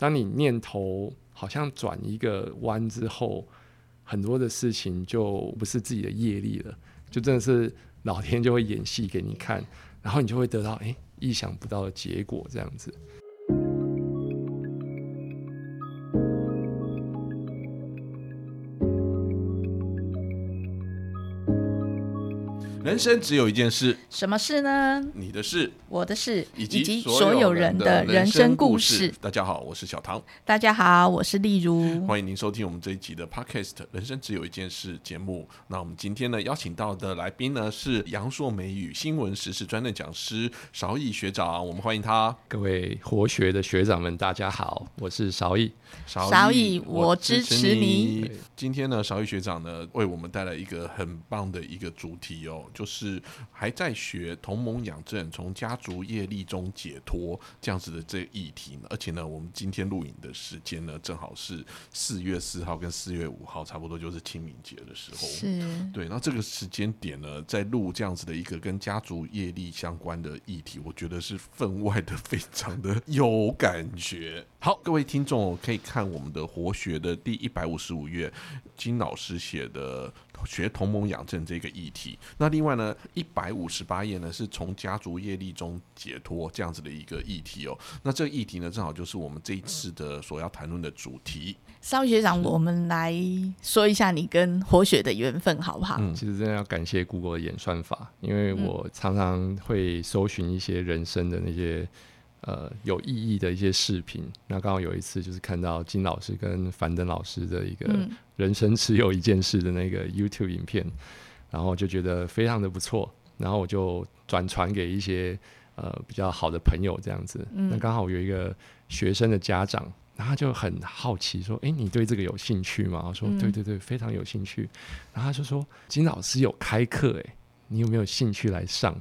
当你念头好像转一个弯之后，很多的事情就不是自己的业力了，就真的是老天就会演戏给你看，然后你就会得到诶意想不到的结果，这样子。人生只有一件事，什么事呢？你的事我的事，以及所有人的人生故事。大家好，我是小唐。大家好，我是丽如。欢迎您收听我们这一集的 Podcast《人生只有一件事》节目。那我们今天呢，邀请到的来宾呢是杨硕美语新闻时事专任讲师邵毅学长，我们欢迎他。各位活学的学长们，大家好，我是邵毅。邵毅，我支持你。今天呢，邵毅学长呢为我们带来一个很棒的一个主题哦。就是还在学同盟养正，从家族业力中解脱这样子的这个议题呢，而且呢，我们今天录影的时间呢，正好是四月四号跟四月五号，差不多就是清明节的时候。是，对。那这个时间点呢，在录这样子的一个跟家族业力相关的议题，我觉得是分外的非常的 有感觉。好，各位听众可以看我们的活学的第一百五十五页，金老师写的。学同盟养正这个议题，那另外呢，一百五十八页呢是从家族业力中解脱这样子的一个议题哦。那这个议题呢，正好就是我们这一次的所要谈论的主题。邵学长，我们来说一下你跟活血的缘分好不好？嗯，其实真的要感谢 Google 的演算法，因为我常常会搜寻一些人生的那些。呃，有意义的一些视频。那刚好有一次，就是看到金老师跟樊登老师的一个人生只有一件事的那个 YouTube 影片，然后就觉得非常的不错。然后我就转传给一些呃比较好的朋友这样子。那刚好有一个学生的家长，然后就很好奇说：“哎，你对这个有兴趣吗？”我说：“对对对，非常有兴趣。”然后他就说：“金老师有开课哎。”你有没有兴趣来上？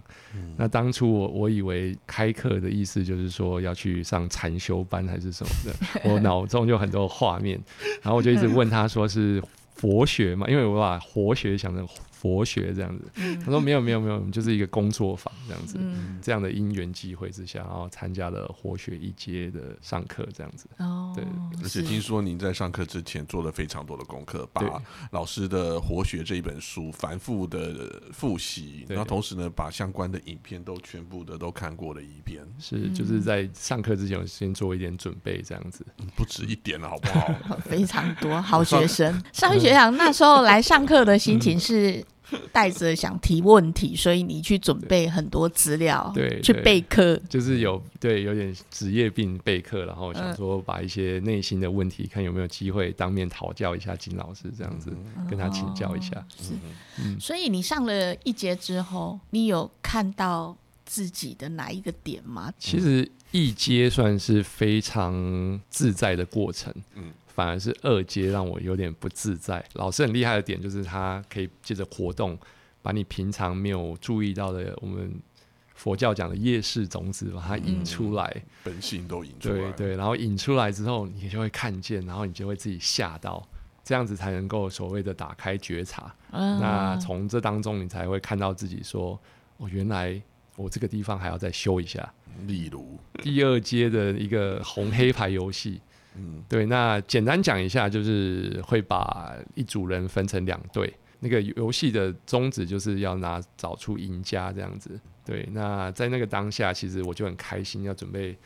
那当初我我以为开课的意思就是说要去上禅修班还是什么的，我脑中就很多画面，然后我就一直问他说是佛学嘛，因为我把佛学想成。佛学这样子，他说没有没有没有，就是一个工作坊这样子，这样的因缘机会之下，然后参加了活学一阶的上课这样子。哦，对，而且听说您在上课之前做了非常多的功课，把老师的活学这一本书反复的复习，然后同时呢，把相关的影片都全部的都看过了一遍。是，就是在上课之前先做一点准备这样子，不止一点了，好不好？非常多好学生，上学长那时候来上课的心情是。带着想提问题，所以你去准备很多资料，对，去备课，就是有对有点职业病备课，然后想说把一些内心的问题，看有没有机会当面讨教一下金老师，这样子跟他请教一下。是，嗯，所以你上了一节之后，你有看到自己的哪一个点吗？其实一阶算是非常自在的过程，嗯。反而是二阶让我有点不自在。老师很厉害的点就是，他可以借着活动，把你平常没有注意到的，我们佛教讲的夜视种子，把它引出来，本性都引出来。对对，然后引出来之后，你就会看见，然后你就会自己吓到，这样子才能够所谓的打开觉察。那从这当中，你才会看到自己说：“哦，原来我这个地方还要再修一下。”例如第二阶的一个红黑牌游戏。对，那简单讲一下，就是会把一组人分成两队。那个游戏的宗旨就是要拿找出赢家这样子。对，那在那个当下，其实我就很开心，要准备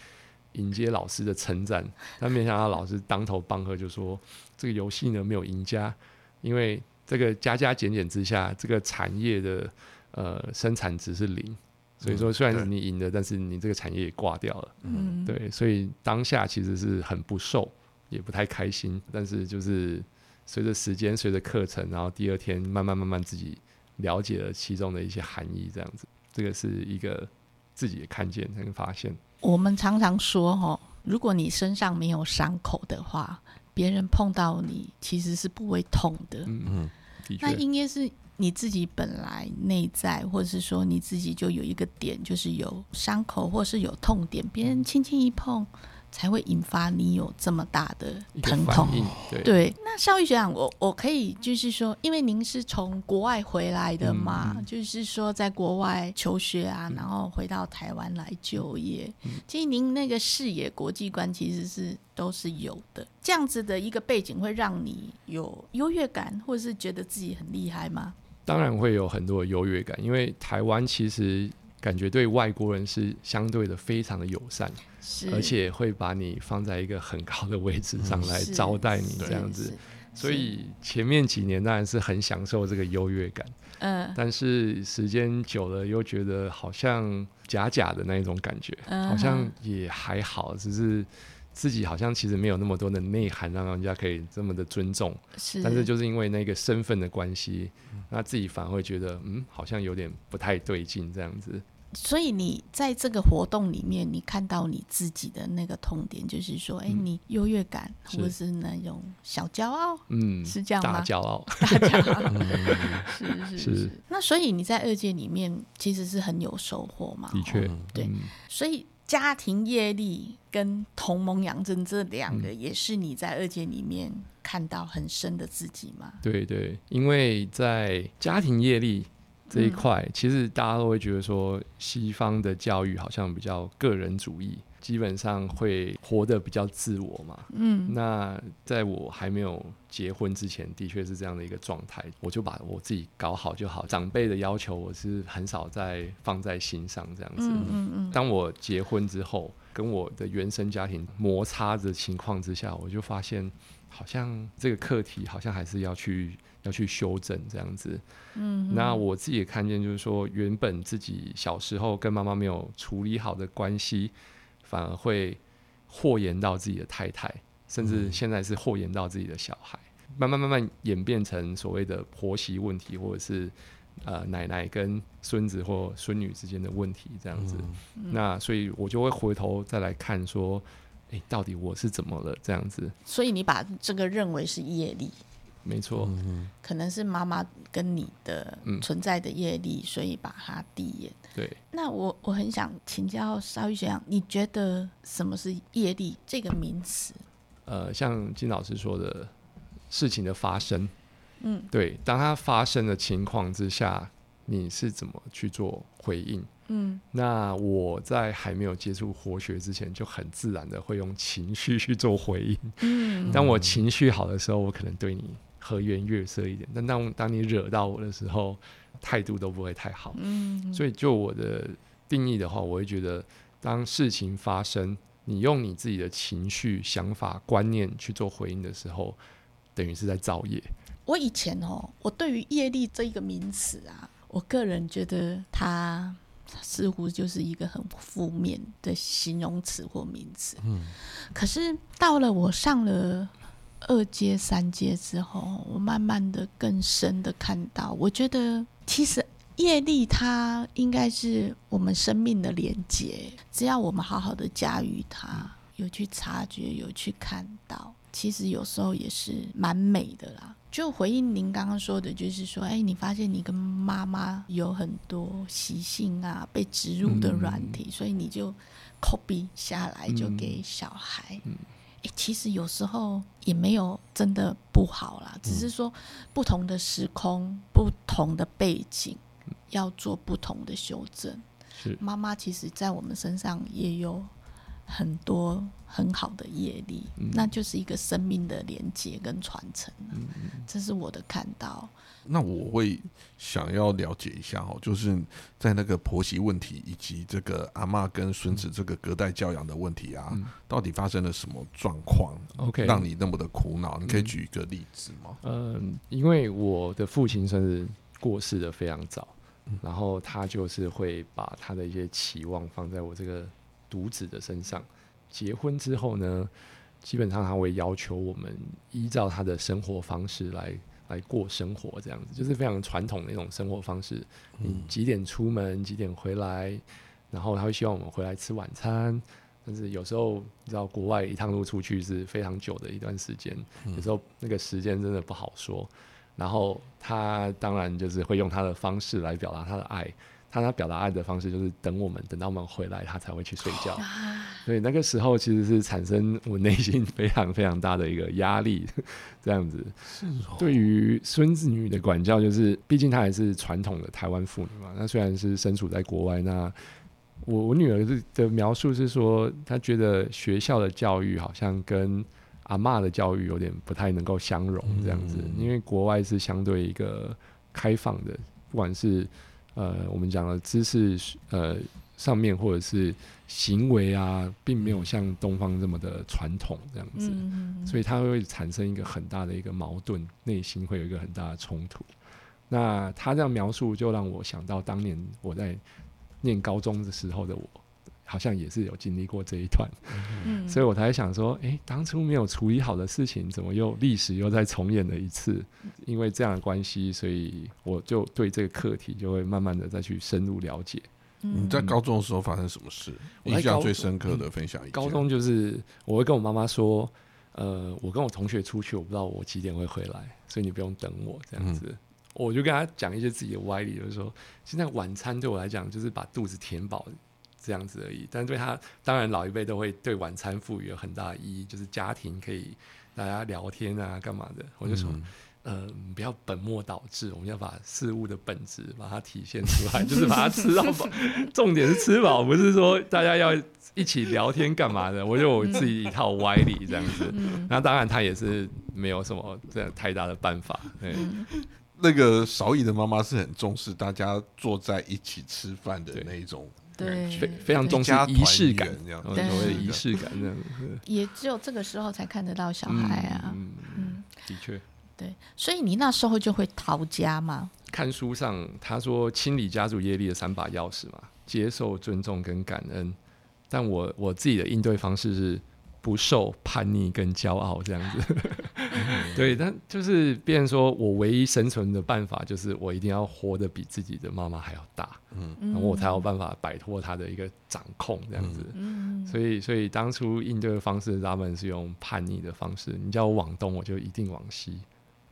迎接老师的称赞。但没想到老师当头棒喝，就说这个游戏呢没有赢家，因为这个加加减减之下，这个产业的呃生产值是零。所以说，虽然你赢了，但是你这个产业也挂掉了。嗯，对，所以当下其实是很不受，也不太开心。但是就是随着时间，随着课程，然后第二天慢慢慢慢自己了解了其中的一些含义，这样子，这个是一个自己看见跟发现。我们常常说，哈，如果你身上没有伤口的话，别人碰到你其实是不会痛的。嗯嗯，那应该是。你自己本来内在，或者是说你自己就有一个点，就是有伤口或是有痛点，别人轻轻一碰，才会引发你有这么大的疼痛。对，那邵玉学长，我我可以就是说，因为您是从国外回来的嘛，就是说在国外求学啊，然后回到台湾来就业，其实您那个视野、国际观其实是都是有的。这样子的一个背景会让你有优越感，或者是觉得自己很厉害吗？当然会有很多的优越感，因为台湾其实。感觉对外国人是相对的非常的友善，而且会把你放在一个很高的位置上来招待你这样子，所以前面几年当然是很享受这个优越感，嗯，但是时间久了又觉得好像假假的那一种感觉，好像也还好，只是。自己好像其实没有那么多的内涵，让人家可以这么的尊重。是，但是就是因为那个身份的关系，那自己反而会觉得，嗯，好像有点不太对劲这样子。所以你在这个活动里面，你看到你自己的那个痛点，就是说，哎，你优越感，或者是那种小骄傲，嗯，是这样吗？大骄傲，大骄傲，是是是。那所以你在二届里面其实是很有收获嘛？的确，对，所以。家庭业力跟同盟养成这两个，也是你在二阶里面看到很深的自己吗？对对，因为在家庭业力这一块，其实大家都会觉得说，西方的教育好像比较个人主义。基本上会活得比较自我嘛，嗯，那在我还没有结婚之前，的确是这样的一个状态，我就把我自己搞好就好，长辈的要求我是很少再放在心上这样子。嗯嗯嗯。当我结婚之后，跟我的原生家庭摩擦的情况之下，我就发现好像这个课题好像还是要去要去修正这样子。嗯。那我自己也看见，就是说原本自己小时候跟妈妈没有处理好的关系。反而会祸延到自己的太太，甚至现在是祸延到自己的小孩，慢慢慢慢演变成所谓的婆媳问题，或者是呃奶奶跟孙子或孙女之间的问题这样子。那所以我就会回头再来看说，哎，到底我是怎么了这样子？所以你把这个认为是业力。没错，可能是妈妈跟你的存在的业力，所以把它递延。对，那我我很想请教邵玉学长，你觉得什么是业力这个名词？呃，像金老师说的，事情的发生，嗯，对，当它发生的情况之下，你是怎么去做回应？嗯，那我在还没有接触活学之前，就很自然的会用情绪去做回应。嗯，当我情绪好的时候，我可能对你。和颜悦色一点，但当当你惹到我的时候，态度都不会太好。嗯，所以就我的定义的话，我会觉得，当事情发生，你用你自己的情绪、想法、观念去做回应的时候，等于是在造业。我以前哦，我对于业力这一个名词啊，我个人觉得它似乎就是一个很负面的形容词或名词。嗯，可是到了我上了。二阶、三阶之后，我慢慢的更深的看到，我觉得其实业力它应该是我们生命的连接，只要我们好好的驾驭它，有去察觉，有去看到，其实有时候也是蛮美的啦。就回应您刚刚说的，就是说，哎，你发现你跟妈妈有很多习性啊，被植入的软体，所以你就 copy 下来，就给小孩。其实有时候也没有真的不好啦，只是说不同的时空、不同的背景，要做不同的修正。是妈妈，其实在我们身上也有很多很好的业力，那就是一个生命的连接跟传承。嗯这是我的看到。那我会想要了解一下哦，就是在那个婆媳问题以及这个阿妈跟孙子这个隔代教养的问题啊，到底发生了什么状况？OK，让你那么的苦恼？你可以举一个例子吗？嗯，因为我的父亲算是过世的非常早，然后他就是会把他的一些期望放在我这个独子的身上。结婚之后呢，基本上他会要求我们依照他的生活方式来。来过生活这样子，就是非常传统的一种生活方式。你几点出门，几点回来，然后他会希望我们回来吃晚餐。但是有时候你知道，国外一趟路出去是非常久的一段时间，有时候那个时间真的不好说。然后他当然就是会用他的方式来表达他的爱，他他表达爱的方式就是等我们，等到我们回来，他才会去睡觉。所以那个时候其实是产生我内心非常非常大的一个压力，这样子。对于孙子女的管教，就是毕竟她还是传统的台湾妇女嘛。那虽然是身处在国外，那我我女儿的描述是说，她觉得学校的教育好像跟阿妈的教育有点不太能够相容，这样子。因为国外是相对一个开放的，不管是呃，我们讲的知识，呃，上面或者是行为啊，并没有像东方这么的传统这样子，所以它会产生一个很大的一个矛盾，内心会有一个很大的冲突。那他这样描述，就让我想到当年我在念高中的时候的我。好像也是有经历过这一段，所以我才想说，哎，当初没有处理好的事情，怎么又历史又再重演了一次？因为这样的关系，所以我就对这个课题就会慢慢的再去深入了解。你在高中的时候发生什么事？印象最深刻的分享一下。高中就是我会跟我妈妈说，呃，我跟我同学出去，我不知道我几点会回来，所以你不用等我这样子。我就跟他讲一些自己的歪理，就是说，现在晚餐对我来讲就是把肚子填饱。这样子而已，但对他，当然老一辈都会对晚餐赋予了很大的意义，就是家庭可以大家聊天啊，干嘛的。我就说，呃，不要本末倒置，我们要把事物的本质把它体现出来，就是把它吃到饱。重点是吃饱，不是说大家要一起聊天干嘛的。我有我自己一套歪理这样子。那当然他也是没有什么这样太大的办法。对，那个少乙的妈妈是很重视大家坐在一起吃饭的那一种。对，非非常重视仪式感，这样，所谓仪式感这样。也只有这个时候才看得到小孩啊。嗯，的确。对，所以你那时候就会逃家吗？看书上他说清理家族业力的三把钥匙嘛，接受、尊重跟感恩。但我我自己的应对方式是。不受叛逆跟骄傲这样子，对，但就是变成说我唯一生存的办法就是我一定要活得比自己的妈妈还要大，嗯，然后我才有办法摆脱他的一个掌控这样子，嗯，所以所以当初应对的方式，他们是用叛逆的方式，你叫我往东，我就一定往西。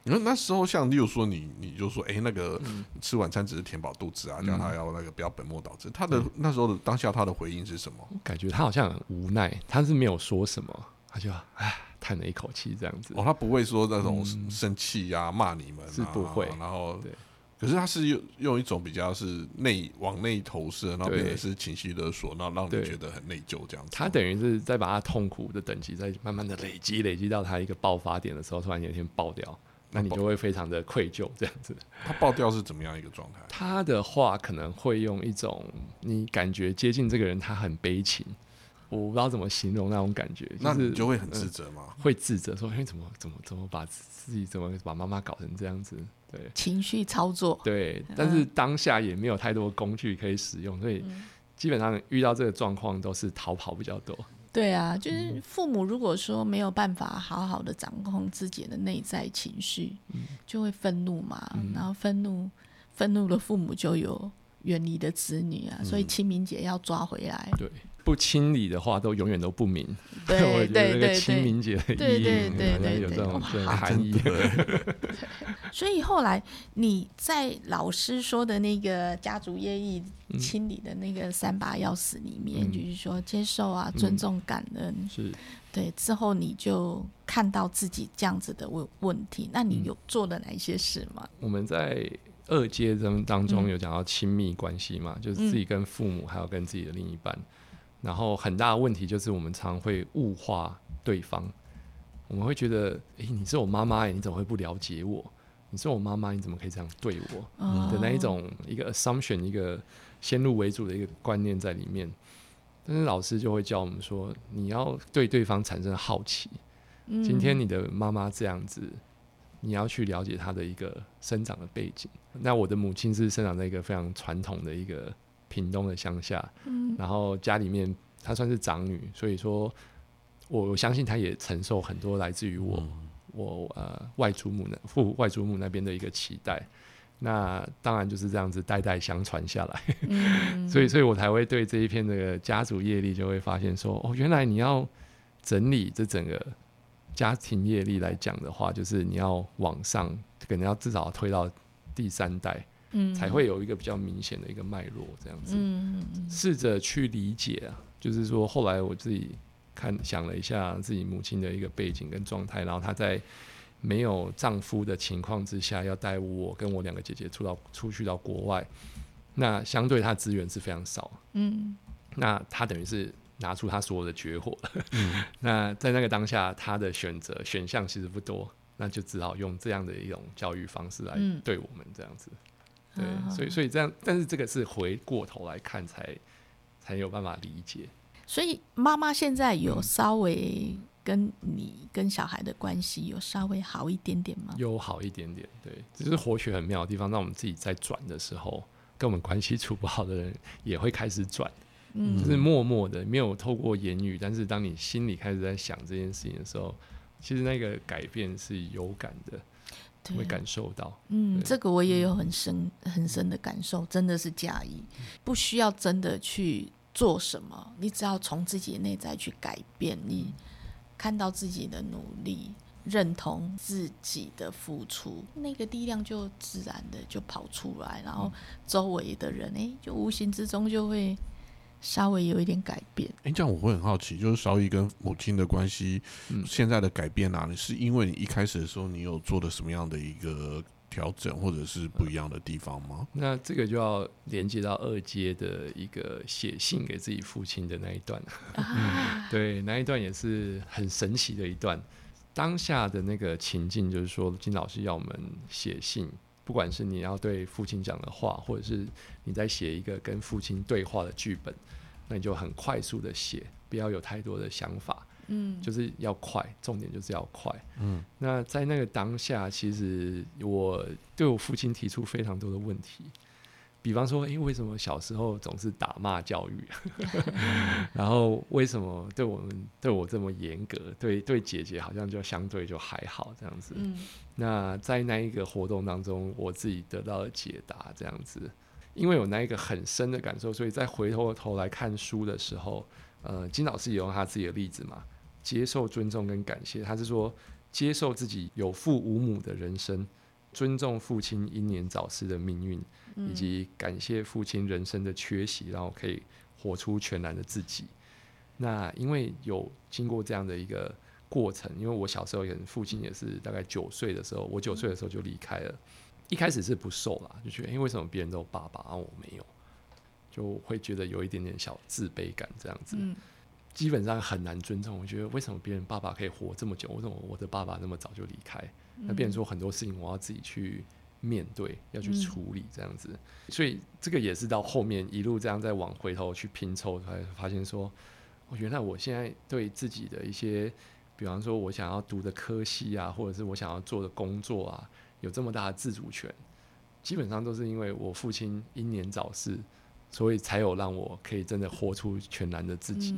你说那时候，像例如说，你你就说，哎，那个吃晚餐只是填饱肚子啊，叫他要那个不要本末倒置。他的那时候的当下，他的回应是什么？感觉他好像很无奈，他是没有说什么，他就唉叹了一口气这样子。哦，他不会说那种生气呀、骂你们，是不会。然后，对，可是他是用用一种比较是内往内投射，然后变成是情绪勒索，然后让你觉得很内疚这样子。他等于是在把他痛苦的等级在慢慢的累积，累积到他一个爆发点的时候，突然有一天爆掉。那你就会非常的愧疚，这样子。他爆掉是怎么样一个状态？他的话可能会用一种你感觉接近这个人，他很悲情，我不知道怎么形容那种感觉。那你就会很自责吗？会自责，说哎，怎么怎么怎么把自己怎么把妈妈搞成这样子？对，情绪操作。对，但是当下也没有太多工具可以使用，所以基本上遇到这个状况都是逃跑比较多。对啊，就是父母如果说没有办法好好的掌控自己的内在情绪，就会愤怒嘛。然后愤怒，愤怒的父母就有远离的子女啊。所以清明节要抓回来。对，不清理的话，都永远都不明。对 对对，清明节的意义有这种含义。所以后来你在老师说的那个家族业力清理的那个三把钥匙里面，就是说接受啊、尊重、感恩，是。对之后你就看到自己这样子的问问题，那你有做了哪一些事吗？我们在二阶中当中有讲到亲密关系嘛，就是自己跟父母，还有跟自己的另一半，然后很大的问题就是我们常会物化对方，我们会觉得，哎，你是我妈妈，你怎么会不了解我？你是我妈妈，你怎么可以这样对我？的那一种一个 assumption，一个先入为主的一个观念在里面。但是老师就会教我们说，你要对对方产生好奇。今天你的妈妈这样子，你要去了解她的一个生长的背景。那我的母亲是生长在一个非常传统的一个屏东的乡下，嗯。然后家里面她算是长女，所以说我相信她也承受很多来自于我。我呃外祖母那父外祖母那边的一个期待，那当然就是这样子代代相传下来，所以所以我才会对这一片这个家族业力就会发现说哦，原来你要整理这整个家庭业力来讲的话，就是你要往上可能要至少推到第三代，嗯，才会有一个比较明显的一个脉络这样子。嗯试着去理解啊，就是说后来我自己看想了一下自己母亲的一个背景跟状态，然后她在没有丈夫的情况之下，要带我跟我两个姐姐出到出去到国外，那相对她资源是非常少。嗯，那她等于是。拿出他所有的绝活，那在那个当下，他的选择选项其实不多，那就只好用这样的一种教育方式来对我们这样子。对，所以所以这样，但是这个是回过头来看才才有办法理解。所以妈妈现在有稍微跟你跟小孩的关系有稍微好一点点吗？有好一点点，对，只是活血很妙的地方。那我们自己在转的时候，跟我们关系处不好的人也会开始转。就是默默的，没有透过言语，但是当你心里开始在想这件事情的时候，其实那个改变是有感的，会感受到。嗯，这个我也有很深很深的感受，真的是假意，不需要真的去做什么，你只要从自己的内在去改变，你看到自己的努力，认同自己的付出，那个力量就自然的就跑出来，然后周围的人哎，就无形之中就会。稍微有一点改变，哎，这样我会很好奇，就是少姨跟母亲的关系，现在的改变啊，是因为你一开始的时候，你有做的什么样的一个调整，或者是不一样的地方吗？那这个就要连接到二阶的一个写信给自己父亲的那一段，对，那一段也是很神奇的一段。当下的那个情境就是说，金老师要我们写信。不管是你要对父亲讲的话，或者是你在写一个跟父亲对话的剧本，那你就很快速的写，不要有太多的想法，嗯，就是要快，重点就是要快，嗯。那在那个当下，其实我对我父亲提出非常多的问题。比方说，哎，为什么小时候总是打骂教育？然后为什么对我们对我这么严格？对对姐姐好像就相对就还好这样子。那在那一个活动当中，我自己得到了解答这样子。因为有那一个很深的感受，所以在回头头来看书的时候，呃，金老师也用他自己的例子嘛，接受、尊重跟感谢。他是说，接受自己有父无母的人生，尊重父亲英年早逝的命运。以及感谢父亲人生的缺席，然后可以活出全然的自己。那因为有经过这样的一个过程，因为我小时候也父亲也是大概九岁的时候，我九岁的时候就离开了。一开始是不受啦，就觉得因为为什么别人都有爸爸，而我没有，就会觉得有一点点小自卑感这样子。基本上很难尊重。我觉得为什么别人爸爸可以活这么久，为什么我的爸爸那么早就离开？那变成说很多事情我要自己去。面对要去处理这样子，所以这个也是到后面一路这样再往回头去拼凑，才发现说，哦，原来我现在对自己的一些，比方说我想要读的科系啊，或者是我想要做的工作啊，有这么大的自主权，基本上都是因为我父亲英年早逝。所以才有让我可以真的活出全然的自己，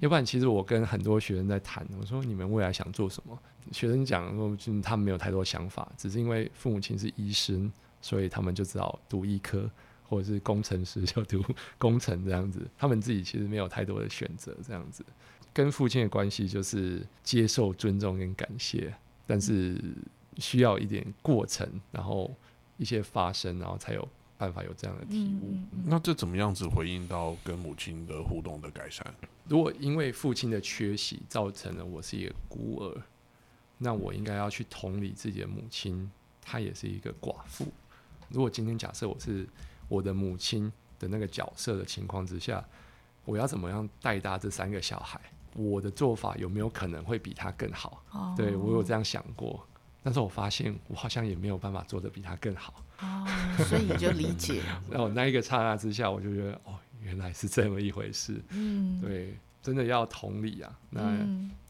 要不然其实我跟很多学生在谈，我说你们未来想做什么？学生讲说，就他们没有太多想法，只是因为父母亲是医生，所以他们就只好读医科，或者是工程师就读工程这样子。他们自己其实没有太多的选择，这样子跟父亲的关系就是接受、尊重跟感谢，但是需要一点过程，然后一些发生，然后才有。办法有这样的体悟，那这怎么样子回应到跟母亲的互动的改善？如果因为父亲的缺席造成了我是一个孤儿，那我应该要去同理自己的母亲，她也是一个寡妇。如果今天假设我是我的母亲的那个角色的情况之下，我要怎么样带大这三个小孩？我的做法有没有可能会比他更好？对我有这样想过。但是我发现我好像也没有办法做的比他更好哦，所以你就理解。然后那一个刹那之下，我就觉得哦，原来是这么一回事。嗯，对，真的要同理啊，那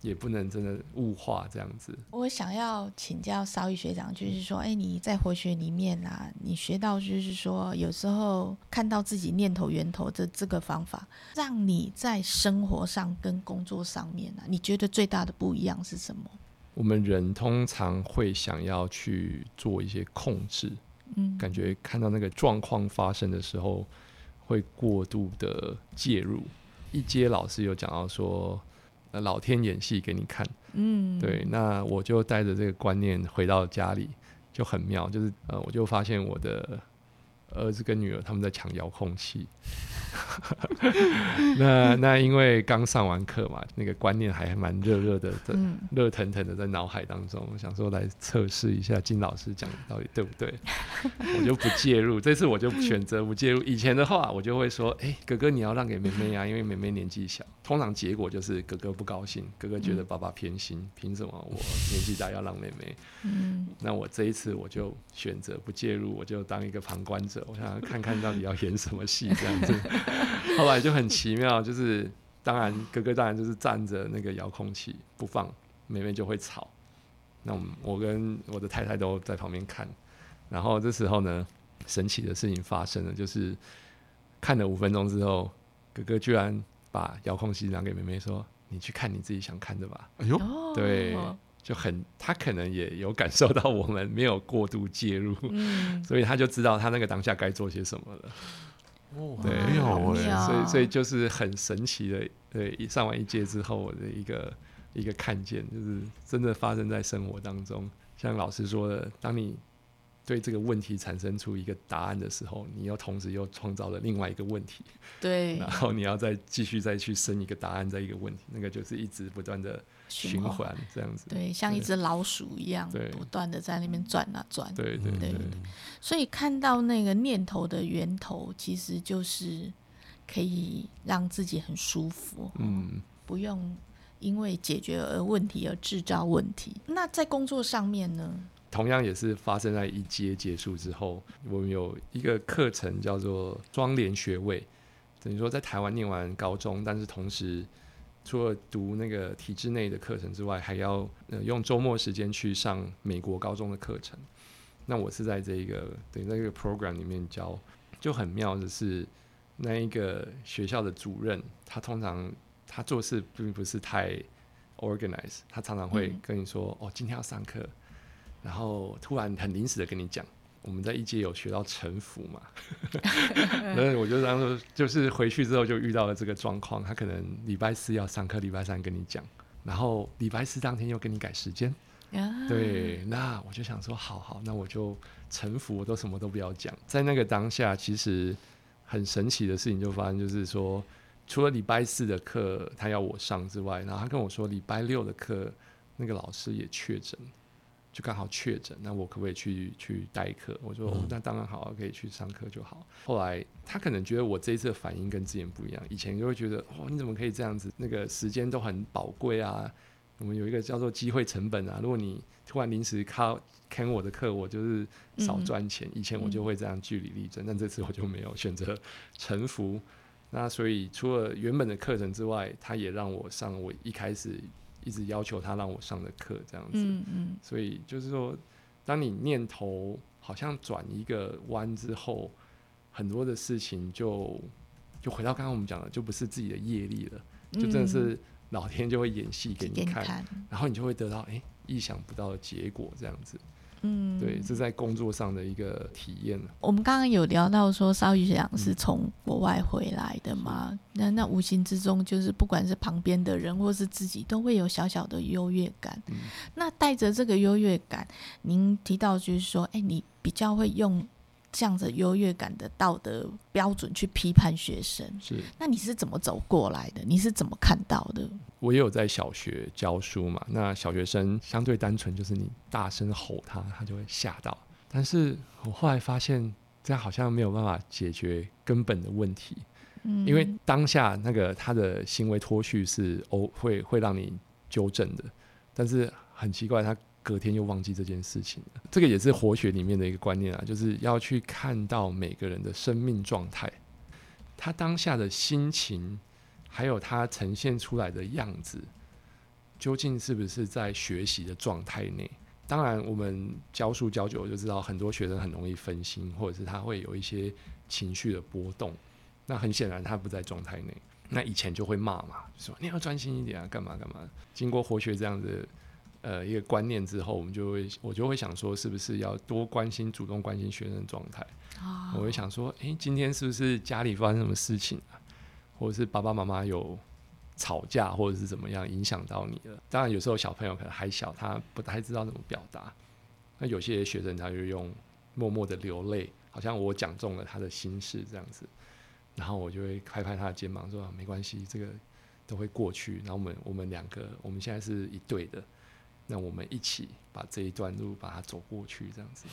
也不能真的物化这样子。我想要请教邵玉学长，就是说，哎，你在活学里面啊，你学到就是说，有时候看到自己念头源头的这个方法，让你在生活上跟工作上面啊，你觉得最大的不一样是什么？我们人通常会想要去做一些控制，嗯，感觉看到那个状况发生的时候，会过度的介入。一阶老师有讲到说，呃，老天演戏给你看，嗯，对，那我就带着这个观念回到家里，就很妙，就是呃，我就发现我的儿子跟女儿他们在抢遥控器。那那因为刚上完课嘛，那个观念还蛮热热的，热腾腾的在脑海当中，想说来测试一下金老师讲的到底对不对，我就不介入。这次我就选择不介入。以前的话，我就会说，哎，哥哥你要让给妹妹啊，因为妹妹年纪小。通常结果就是哥哥不高兴，哥哥觉得爸爸偏心，凭什么我年纪大要让妹妹？嗯，那我这一次我就选择不介入，我就当一个旁观者，我想看看到底要演什么戏这样子。后来就很奇妙，就是当然哥哥当然就是站着那个遥控器不放，妹妹就会吵。那我们我跟我的太太都在旁边看，然后这时候呢，神奇的事情发生了，就是看了五分钟之后，哥哥居然把遥控器拿给妹妹说：“你去看你自己想看的吧。”哎呦，对，就很他可能也有感受到我们没有过度介入，所以他就知道他那个当下该做些什么了。哦，对，所以所以就是很神奇的，对，一上完一届之后的一个一个看见，就是真的发生在生活当中。像老师说的，当你对这个问题产生出一个答案的时候，你又同时又创造了另外一个问题，对，然后你要再继续再去生一个答案，在一个问题，那个就是一直不断的循环这样子，对，像一只老鼠一样，不断的在那边转啊转，对对对。所以看到那个念头的源头，其实就是可以让自己很舒服，嗯，不用因为解决而问题而制造问题。那在工作上面呢？同样也是发生在一阶结束之后，我们有一个课程叫做双联学位，等于说在台湾念完高中，但是同时除了读那个体制内的课程之外，还要呃用周末时间去上美国高中的课程。那我是在这一个等于在这个 program 里面教，就很妙的是，那一个学校的主任，他通常他做事并不是太 organize，他常常会跟你说，哦，今天要上课，然后突然很临时的跟你讲，我们在一阶有学到臣服嘛，那我就当时就是回去之后就遇到了这个状况，他可能礼拜四要上课，礼拜三跟你讲，然后礼拜四当天又跟你改时间。对，那我就想说，好好，那我就臣服，我都什么都不要讲。在那个当下，其实很神奇的事情就发生，就是说，除了礼拜四的课他要我上之外，然后他跟我说，礼拜六的课那个老师也确诊，就刚好确诊，那我可不可以去去代课？我说，那当然好，可以去上课就好。后来他可能觉得我这一次的反应跟之前不一样，以前就会觉得，哦，你怎么可以这样子？那个时间都很宝贵啊。我们有一个叫做机会成本啊，如果你突然临时靠看我的课，我就是少赚钱。以前我就会这样据理力争，但这次我就没有选择臣服。那所以除了原本的课程之外，他也让我上我一开始一直要求他让我上的课，这样子。嗯嗯。所以就是说，当你念头好像转一个弯之后，很多的事情就就回到刚刚我们讲的，就不是自己的业力了，就真的是。老天就会演戏给你看，然后你就会得到哎意想不到的结果，这样子。嗯，对，这在工作上的一个体验。我们刚刚有聊到说，邵宇翔是从国外回来的嘛？那那无形之中，就是不管是旁边的人或是自己，都会有小小的优越感。那带着这个优越感，您提到就是说，哎，你比较会用。这样子优越感的道德标准去批判学生，是那你是怎么走过来的？你是怎么看到的？我也有在小学教书嘛，那小学生相对单纯，就是你大声吼他，他就会吓到。但是我后来发现，这样好像没有办法解决根本的问题，嗯，因为当下那个他的行为脱序是哦会会让你纠正的，但是很奇怪他。隔天又忘记这件事情了，这个也是活学里面的一个观念啊，就是要去看到每个人的生命状态，他当下的心情，还有他呈现出来的样子，究竟是不是在学习的状态内？当然，我们教书教久就知道，很多学生很容易分心，或者是他会有一些情绪的波动。那很显然，他不在状态内。那以前就会骂嘛，说你要专心一点啊，干嘛干嘛。经过活学这样子。呃，一个观念之后，我们就会，我就会想说，是不是要多关心、主动关心学生状态？我会想说，诶，今天是不是家里发生什么事情啊？或者是爸爸妈妈有吵架，或者是怎么样影响到你了？当然，有时候小朋友可能还小，他不太知道怎么表达。那有些学生他就用默默的流泪好像我讲中了他的心事这样子，然后我就会拍拍他的肩膀说没关系，这个都会过去。然后我们我们两个我们现在是一对的，那我们一起把这一段路把它走过去这样子。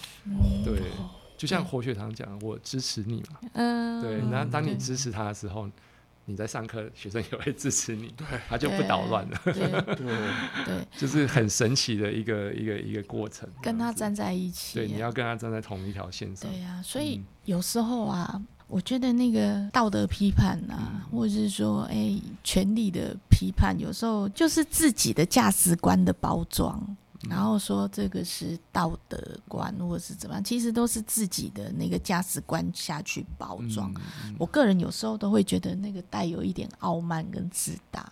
对，就像活血堂讲，我支持你嘛。嗯，对。那当你支持他的时候。你在上课，学生也会支持你，对，他就不捣乱了，对对，就是很神奇的一个一个一个过程。跟他站在一起，对，你要跟他站在同一条线上。对呀，所以有时候啊，我觉得那个道德批判啊，或者是说，哎，权力的批判，有时候就是自己的价值观的包装。然后说这个是道德观，或者是怎么样，其实都是自己的那个价值观下去包装。我个人有时候都会觉得那个带有一点傲慢跟自大，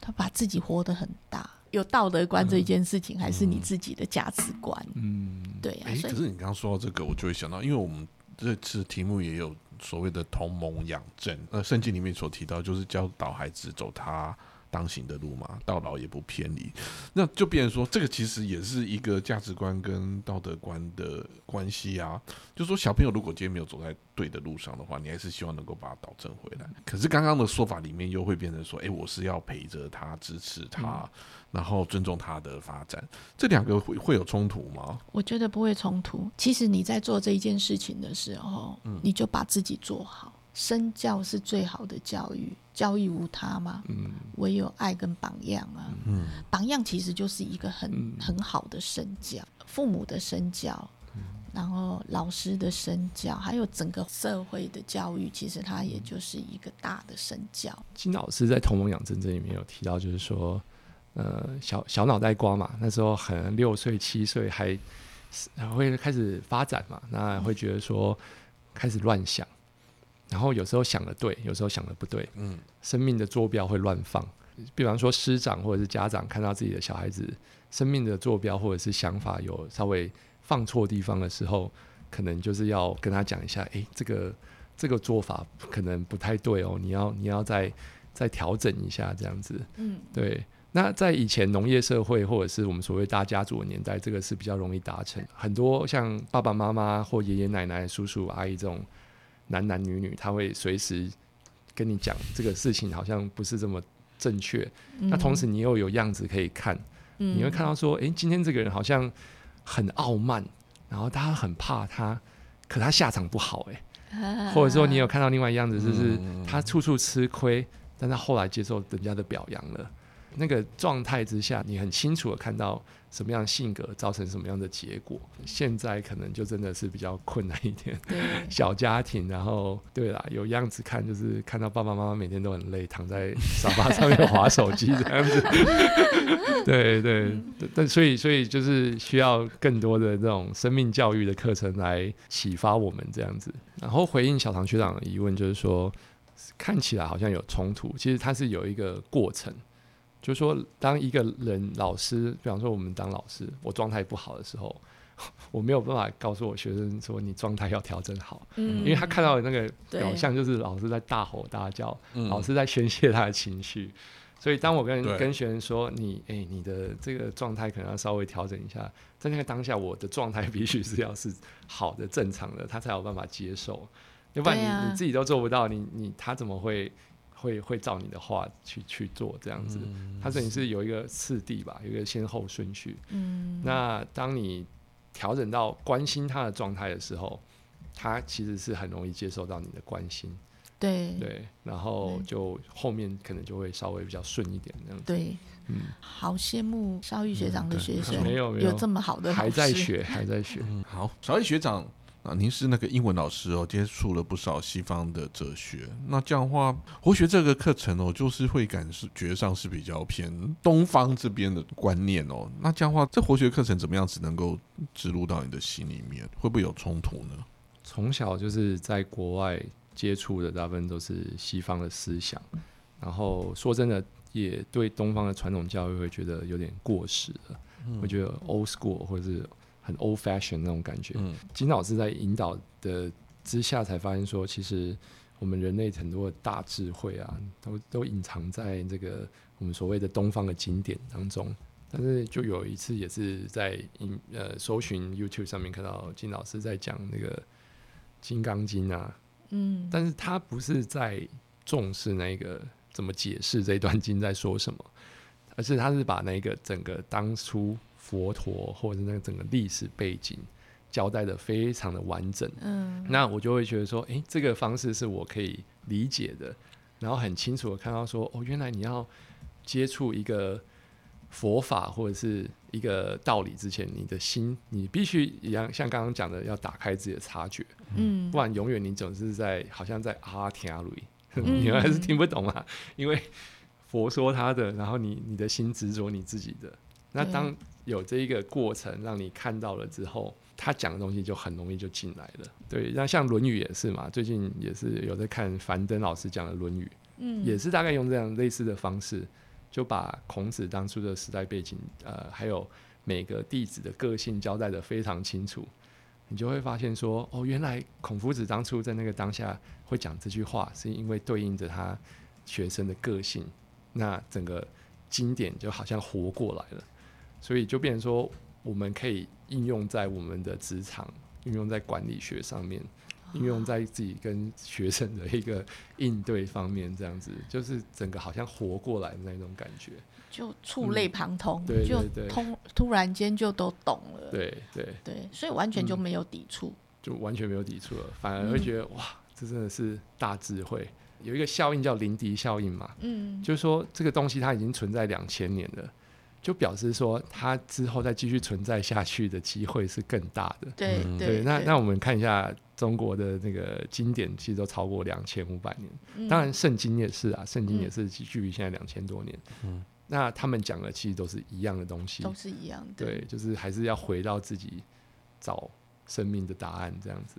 他把自己活得很大。有道德观这一件事情，还是你自己的价值观。嗯，对呀。可是你刚刚说到这个，我就会想到，因为我们这次题目也有所谓的同盟养正，那圣经里面所提到，就是教导孩子走他。当行的路嘛，到老也不偏离，那就变成说，这个其实也是一个价值观跟道德观的关系啊。就说小朋友如果今天没有走在对的路上的话，你还是希望能够把他导正回来。可是刚刚的说法里面又会变成说，哎，我是要陪着他、支持他，然后尊重他的发展，这两个会会有冲突吗？我觉得不会冲突。其实你在做这一件事情的时候，嗯，你就把自己做好。身教是最好的教育，教育无他嘛，嗯唯有爱跟榜样啊。嗯榜样其实就是一个很很好的身教，父母的身教，然后老师的身教，还有整个社会的教育，其实它也就是一个大的身教。金老师在《同盟养真》这里面有提到，就是说，呃，小小脑袋瓜嘛，那时候可能六岁七岁还还会开始发展嘛，那会觉得说开始乱想。然后有时候想的对，有时候想的不对。嗯，生命的坐标会乱放。比方说师长或者是家长看到自己的小孩子生命的坐标或者是想法有稍微放错地方的时候，可能就是要跟他讲一下，哎，这个这个做法可能不太对哦，你要你要再再调整一下这样子。嗯，对。那在以前农业社会或者是我们所谓大家族的年代，这个是比较容易达成。很多像爸爸妈妈或爷爷奶奶、叔叔阿姨这种。男男女女，他会随时跟你讲这个事情，好像不是这么正确。那同时你又有样子可以看，你会看到说，哎，今天这个人好像很傲慢，然后他很怕他，可他下场不好，哎，或者说你有看到另外样子，就是他处处吃亏，但他后来接受人家的表扬了。那个状态之下，你很清楚的看到什么样性格造成什么样的结果。现在可能就真的是比较困难一点，小家庭，然后对啦，有样子看，就是看到爸爸妈妈每天都很累，躺在沙发上面划手机这样子。对对，但所以所以就是需要更多的这种生命教育的课程来启发我们这样子。然后回应小唐学长的疑问，就是说看起来好像有冲突，其实它是有一个过程。就是说，当一个人老师，比方说我们当老师，我状态不好的时候，我没有办法告诉我学生说你状态要调整好，嗯，因为他看到的那个表象就是老师在大吼大叫，老师在宣泄他的情绪，所以当我跟跟学生说你哎你的这个状态可能要稍微调整一下，在那个当下我的状态必须是要是好的正常的，他才有办法接受，要不然你你自己都做不到，你你他怎么会？会会照你的话去去做这样子，它等于是有一个次第吧，有一个先后顺序。嗯，那当你调整到关心他的状态的时候，他其实是很容易接受到你的关心。对对，然后就后面可能就会稍微比较顺一点这样子。对，嗯，好羡慕邵玉学长的学生，没有没有这么好的，还在学还在学。好，邵玉学长。啊，您是那个英文老师哦，接触了不少西方的哲学。那这样的话，活学这个课程哦，就是会感觉上是比较偏东方这边的观念哦。那这样的话，这活学课程怎么样子能够植入到你的心里面？会不会有冲突呢？从小就是在国外接触的，大部分都是西方的思想，然后说真的，也对东方的传统教育会觉得有点过时了。我觉得 old school 或者是。很 old fashion 那种感觉。嗯，金老师在引导的之下，才发现说，其实我们人类很多的大智慧啊，都都隐藏在这个我们所谓的东方的经典当中。但是就有一次，也是在呃搜寻 YouTube 上面看到金老师在讲那个金刚经》啊，嗯，但是他不是在重视那个怎么解释这段经在说什么，而是他是把那个整个当初佛陀或者是那个整个历史背景交代的非常的完整。嗯，那我就会觉得说，哎，这个方式是我可以理解的，然后很清楚的看到说，哦，原来你要接触一个。佛法或者是一个道理之前，你的心你必须一样，像刚刚讲的，要打开自己的察觉，嗯，不然永远你总是在好像在阿听阿瑞，你还是听不懂啊。因为佛说他的，然后你你的心执着你自己的，那当有这一个过程让你看到了之后，他讲的东西就很容易就进来了。对，那像《论语》也是嘛，最近也是有在看樊登老师讲的《论语》，嗯，也是大概用这样类似的方式。就把孔子当初的时代背景，呃，还有每个弟子的个性交代的非常清楚，你就会发现说，哦，原来孔夫子当初在那个当下会讲这句话，是因为对应着他学生的个性，那整个经典就好像活过来了，所以就变成说，我们可以应用在我们的职场，应用在管理学上面。应用在自己跟学生的一个应对方面，这样子就是整个好像活过来的那种感觉，就触类旁通，就通突然间就都懂了，对对对，所以完全就没有抵触，就完全没有抵触了，反而会觉得哇，这真的是大智慧。有一个效应叫林迪效应嘛，嗯，就是说这个东西它已经存在两千年了。就表示说，它之后再继续存在下去的机会是更大的。对对，那那我们看一下中国的那个经典，其实都超过两千五百年。当然，圣经也是啊，圣经也是距离现在两千多年。嗯，那他们讲的其实都是一样的东西，都是一样的。对，就是还是要回到自己找生命的答案，这样子。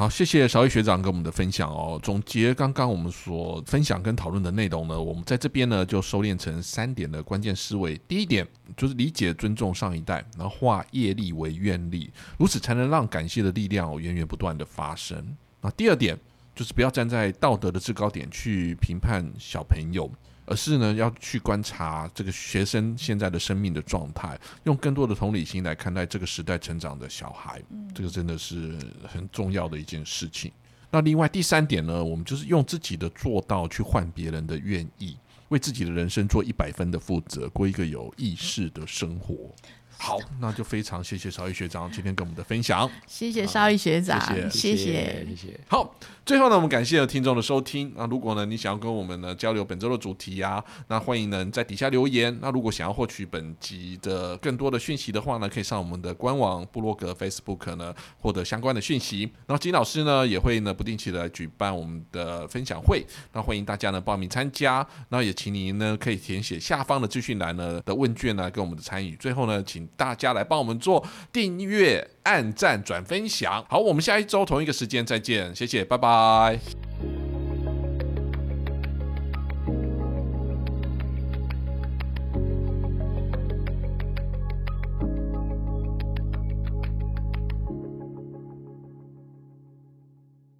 好，谢谢邵毅学长跟我们的分享哦。总结刚刚我们所分享跟讨论的内容呢，我们在这边呢就收敛成三点的关键思维。第一点就是理解、尊重上一代，然后化业力为愿力，如此才能让感谢的力量源源不断的发生。那第二点就是不要站在道德的制高点去评判小朋友。而是呢，要去观察这个学生现在的生命的状态，用更多的同理心来看待这个时代成长的小孩，这个真的是很重要的一件事情。那另外第三点呢，我们就是用自己的做到去换别人的愿意，为自己的人生做一百分的负责，过一个有意识的生活。好，那就非常谢谢邵毅学长今天跟我们的分享。谢谢邵毅学长，谢谢谢谢。好，最后呢，我们感谢听众的收听。那如果呢，你想要跟我们呢交流本周的主题呀，那欢迎呢在底下留言。那如果想要获取本集的更多的讯息的话呢，可以上我们的官网、部落格、Facebook 呢获得相关的讯息。然后金老师呢也会呢不定期的举办我们的分享会，那欢迎大家呢报名参加。那也请您呢可以填写下方的资讯栏呢的问卷呢跟我们的参与。最后呢，请。大家来帮我们做订阅、按赞、转分享。好，我们下一周同一个时间再见，谢谢，拜拜。